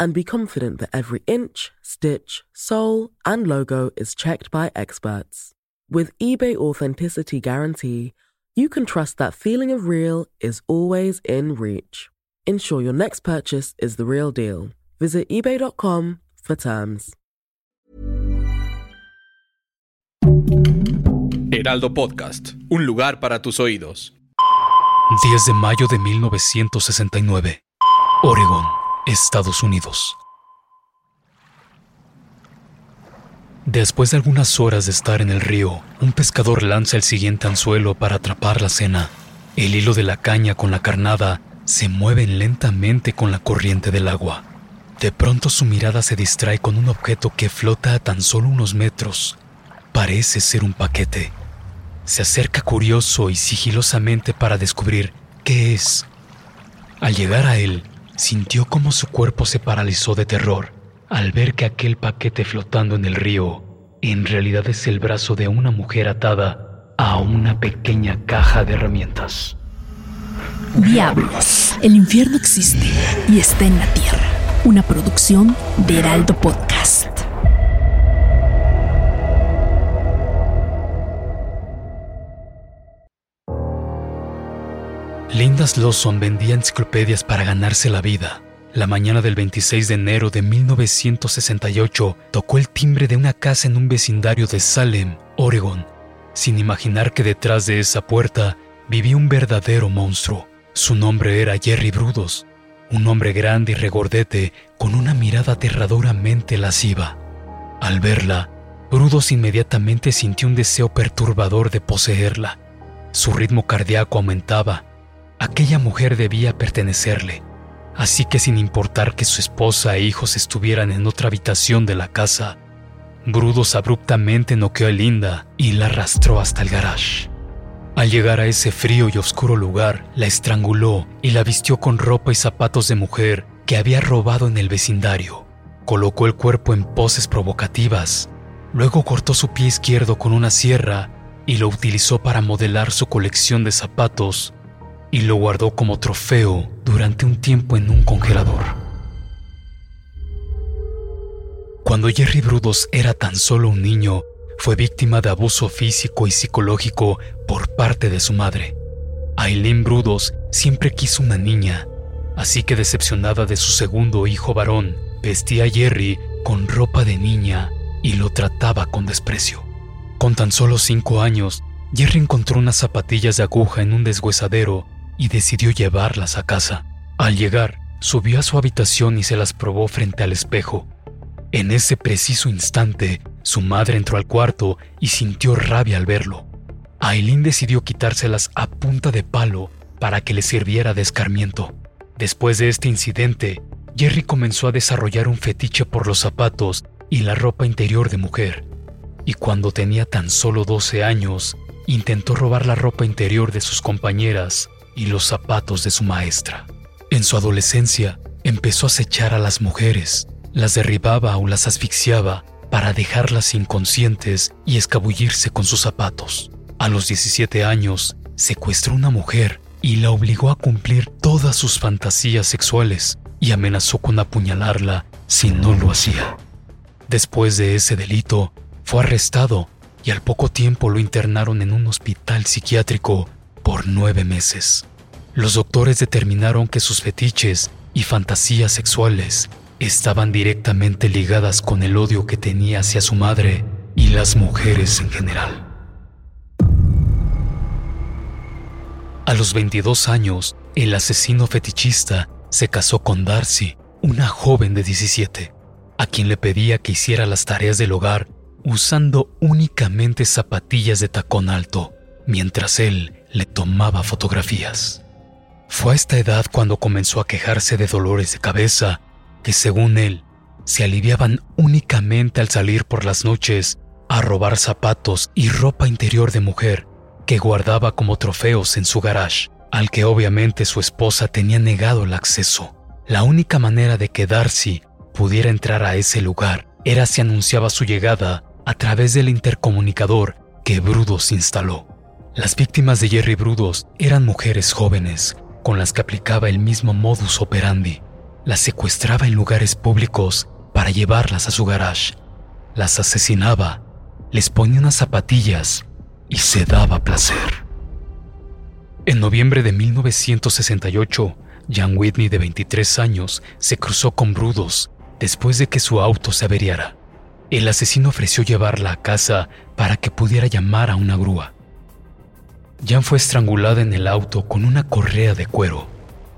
and be confident that every inch, stitch, sole, and logo is checked by experts. With eBay Authenticity Guarantee, you can trust that feeling of real is always in reach. Ensure your next purchase is the real deal. Visit eBay.com for terms. Heraldo Podcast, un lugar para tus oídos. 10 de mayo de 1969, Oregon, Estados Unidos. Después de algunas horas de estar en el río, un pescador lanza el siguiente anzuelo para atrapar la cena. El hilo de la caña con la carnada se mueven lentamente con la corriente del agua. De pronto su mirada se distrae con un objeto que flota a tan solo unos metros. Parece ser un paquete. Se acerca curioso y sigilosamente para descubrir qué es. Al llegar a él, sintió como su cuerpo se paralizó de terror al ver que aquel paquete flotando en el río en realidad es el brazo de una mujer atada a una pequeña caja de herramientas. Diablos, el infierno existe y está en la tierra. Una producción de Heraldo Podcast. Lindas Lawson vendía enciclopedias para ganarse la vida. La mañana del 26 de enero de 1968 tocó el timbre de una casa en un vecindario de Salem, Oregon, sin imaginar que detrás de esa puerta vivía un verdadero monstruo. Su nombre era Jerry Brudos, un hombre grande y regordete con una mirada aterradoramente lasciva. Al verla, Brudos inmediatamente sintió un deseo perturbador de poseerla. Su ritmo cardíaco aumentaba Aquella mujer debía pertenecerle, así que sin importar que su esposa e hijos estuvieran en otra habitación de la casa, Brudos abruptamente noqueó a Linda y la arrastró hasta el garage. Al llegar a ese frío y oscuro lugar, la estranguló y la vistió con ropa y zapatos de mujer que había robado en el vecindario. Colocó el cuerpo en poses provocativas. Luego cortó su pie izquierdo con una sierra y lo utilizó para modelar su colección de zapatos y lo guardó como trofeo durante un tiempo en un congelador. Cuando Jerry Brudos era tan solo un niño, fue víctima de abuso físico y psicológico por parte de su madre. Aileen Brudos siempre quiso una niña, así que decepcionada de su segundo hijo varón, vestía a Jerry con ropa de niña y lo trataba con desprecio. Con tan solo cinco años, Jerry encontró unas zapatillas de aguja en un deshuesadero y decidió llevarlas a casa. Al llegar, subió a su habitación y se las probó frente al espejo. En ese preciso instante, su madre entró al cuarto y sintió rabia al verlo. Aileen decidió quitárselas a punta de palo para que le sirviera de escarmiento. Después de este incidente, Jerry comenzó a desarrollar un fetiche por los zapatos y la ropa interior de mujer. Y cuando tenía tan solo 12 años, intentó robar la ropa interior de sus compañeras y los zapatos de su maestra. En su adolescencia, empezó a acechar a las mujeres, las derribaba o las asfixiaba para dejarlas inconscientes y escabullirse con sus zapatos. A los 17 años, secuestró una mujer y la obligó a cumplir todas sus fantasías sexuales y amenazó con apuñalarla si no lo hacía. Después de ese delito, fue arrestado y al poco tiempo lo internaron en un hospital psiquiátrico por nueve meses. Los doctores determinaron que sus fetiches y fantasías sexuales estaban directamente ligadas con el odio que tenía hacia su madre y las mujeres en general. A los 22 años, el asesino fetichista se casó con Darcy, una joven de 17, a quien le pedía que hiciera las tareas del hogar usando únicamente zapatillas de tacón alto, mientras él le tomaba fotografías. Fue a esta edad cuando comenzó a quejarse de dolores de cabeza que según él se aliviaban únicamente al salir por las noches a robar zapatos y ropa interior de mujer que guardaba como trofeos en su garage, al que obviamente su esposa tenía negado el acceso. La única manera de que Darcy pudiera entrar a ese lugar era si anunciaba su llegada a través del intercomunicador que Brudos instaló. Las víctimas de Jerry Brudos eran mujeres jóvenes con las que aplicaba el mismo modus operandi. Las secuestraba en lugares públicos para llevarlas a su garage. Las asesinaba, les ponía unas zapatillas y se daba placer. En noviembre de 1968, Jan Whitney, de 23 años, se cruzó con Brudos después de que su auto se averiara. El asesino ofreció llevarla a casa para que pudiera llamar a una grúa. Jan fue estrangulada en el auto con una correa de cuero.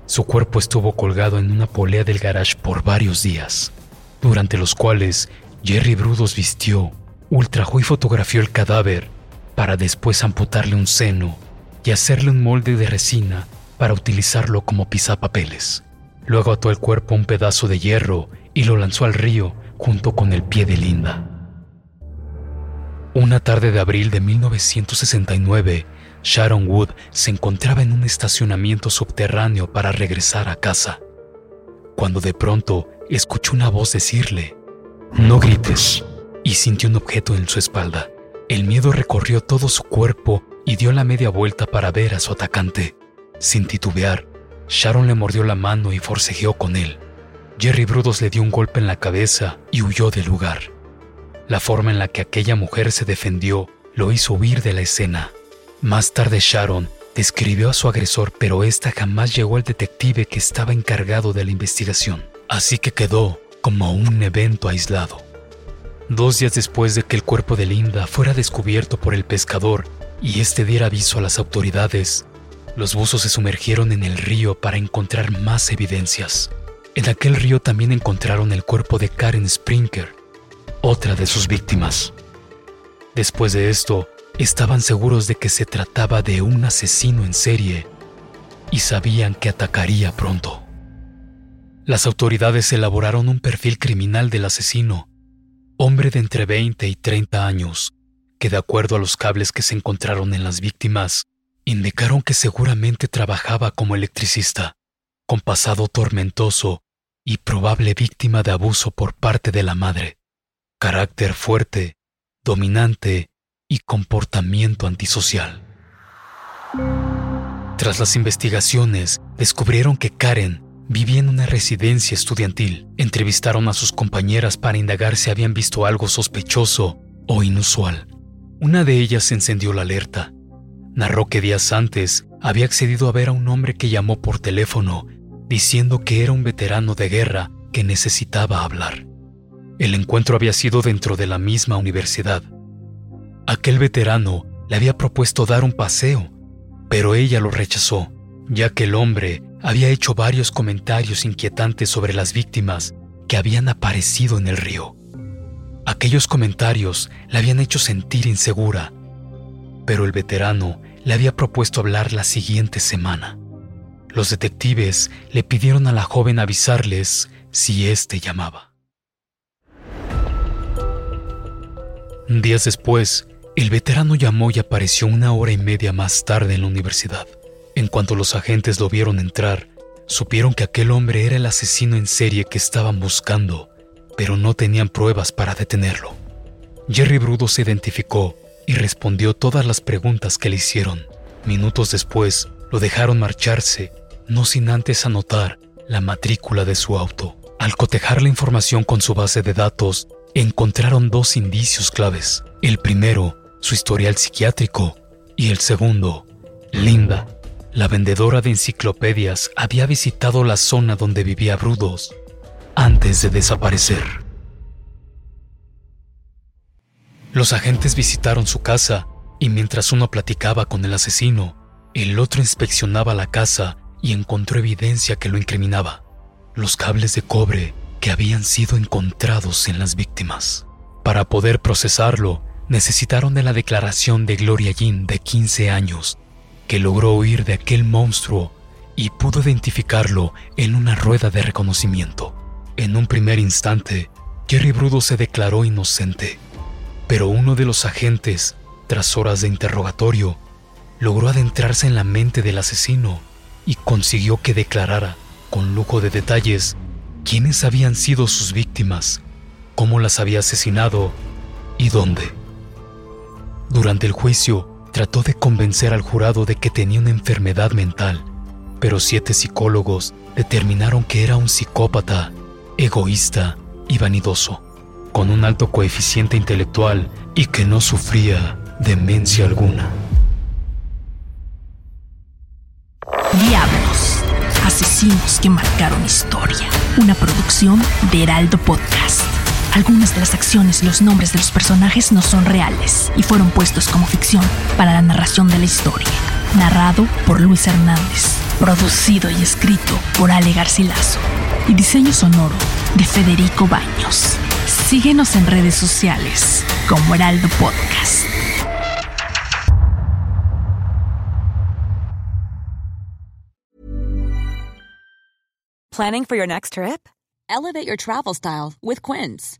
Su cuerpo estuvo colgado en una polea del garage por varios días, durante los cuales Jerry Brudos vistió, ultrajó y fotografió el cadáver para después amputarle un seno y hacerle un molde de resina para utilizarlo como pisapapeles. Luego ató el cuerpo a un pedazo de hierro y lo lanzó al río junto con el pie de Linda. Una tarde de abril de 1969, Sharon Wood se encontraba en un estacionamiento subterráneo para regresar a casa, cuando de pronto escuchó una voz decirle, No grites, y sintió un objeto en su espalda. El miedo recorrió todo su cuerpo y dio la media vuelta para ver a su atacante. Sin titubear, Sharon le mordió la mano y forcejeó con él. Jerry Brudos le dio un golpe en la cabeza y huyó del lugar. La forma en la que aquella mujer se defendió lo hizo huir de la escena. Más tarde Sharon describió a su agresor, pero esta jamás llegó al detective que estaba encargado de la investigación, así que quedó como un evento aislado. Dos días después de que el cuerpo de Linda fuera descubierto por el pescador y este diera aviso a las autoridades, los buzos se sumergieron en el río para encontrar más evidencias. En aquel río también encontraron el cuerpo de Karen Sprinker, otra de sus víctimas. Después de esto, Estaban seguros de que se trataba de un asesino en serie y sabían que atacaría pronto. Las autoridades elaboraron un perfil criminal del asesino, hombre de entre 20 y 30 años, que de acuerdo a los cables que se encontraron en las víctimas, indicaron que seguramente trabajaba como electricista, con pasado tormentoso y probable víctima de abuso por parte de la madre. Carácter fuerte, dominante y comportamiento antisocial. Tras las investigaciones, descubrieron que Karen vivía en una residencia estudiantil. Entrevistaron a sus compañeras para indagar si habían visto algo sospechoso o inusual. Una de ellas encendió la alerta. Narró que días antes había accedido a ver a un hombre que llamó por teléfono diciendo que era un veterano de guerra que necesitaba hablar. El encuentro había sido dentro de la misma universidad. Aquel veterano le había propuesto dar un paseo, pero ella lo rechazó, ya que el hombre había hecho varios comentarios inquietantes sobre las víctimas que habían aparecido en el río. Aquellos comentarios la habían hecho sentir insegura, pero el veterano le había propuesto hablar la siguiente semana. Los detectives le pidieron a la joven avisarles si éste llamaba. Días después, el veterano llamó y apareció una hora y media más tarde en la universidad. En cuanto los agentes lo vieron entrar, supieron que aquel hombre era el asesino en serie que estaban buscando, pero no tenían pruebas para detenerlo. Jerry Brudo se identificó y respondió todas las preguntas que le hicieron. Minutos después, lo dejaron marcharse, no sin antes anotar la matrícula de su auto. Al cotejar la información con su base de datos, encontraron dos indicios claves. El primero su historial psiquiátrico, y el segundo, Linda, la vendedora de enciclopedias, había visitado la zona donde vivía Brudos antes de desaparecer. Los agentes visitaron su casa y mientras uno platicaba con el asesino, el otro inspeccionaba la casa y encontró evidencia que lo incriminaba, los cables de cobre que habían sido encontrados en las víctimas. Para poder procesarlo, necesitaron de la declaración de Gloria Jean de 15 años, que logró huir de aquel monstruo y pudo identificarlo en una rueda de reconocimiento. En un primer instante, Jerry Brudo se declaró inocente, Pero uno de los agentes, tras horas de interrogatorio, logró adentrarse en la mente del asesino y consiguió que declarara, con lujo de detalles, quiénes habían sido sus víctimas, cómo las había asesinado y dónde. Durante el juicio, trató de convencer al jurado de que tenía una enfermedad mental, pero siete psicólogos determinaron que era un psicópata, egoísta y vanidoso, con un alto coeficiente intelectual y que no sufría demencia alguna. Diablos, asesinos que marcaron historia. Una producción de Heraldo Podcast. Algunas de las acciones y los nombres de los personajes no son reales y fueron puestos como ficción para la narración de la historia. Narrado por Luis Hernández. Producido y escrito por Ale Garcilaso. Y diseño sonoro de Federico Baños. Síguenos en redes sociales como Heraldo Podcast. Planning for your next trip? Elevate your travel style with Quince.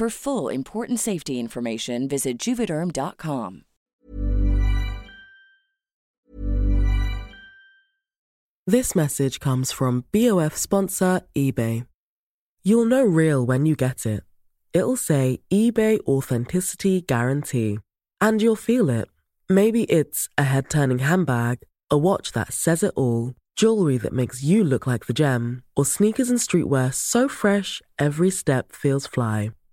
For full important safety information, visit juvederm.com. This message comes from BOF sponsor eBay. You'll know real when you get it. It'll say eBay Authenticity Guarantee. And you'll feel it. Maybe it's a head turning handbag, a watch that says it all, jewelry that makes you look like the gem, or sneakers and streetwear so fresh every step feels fly.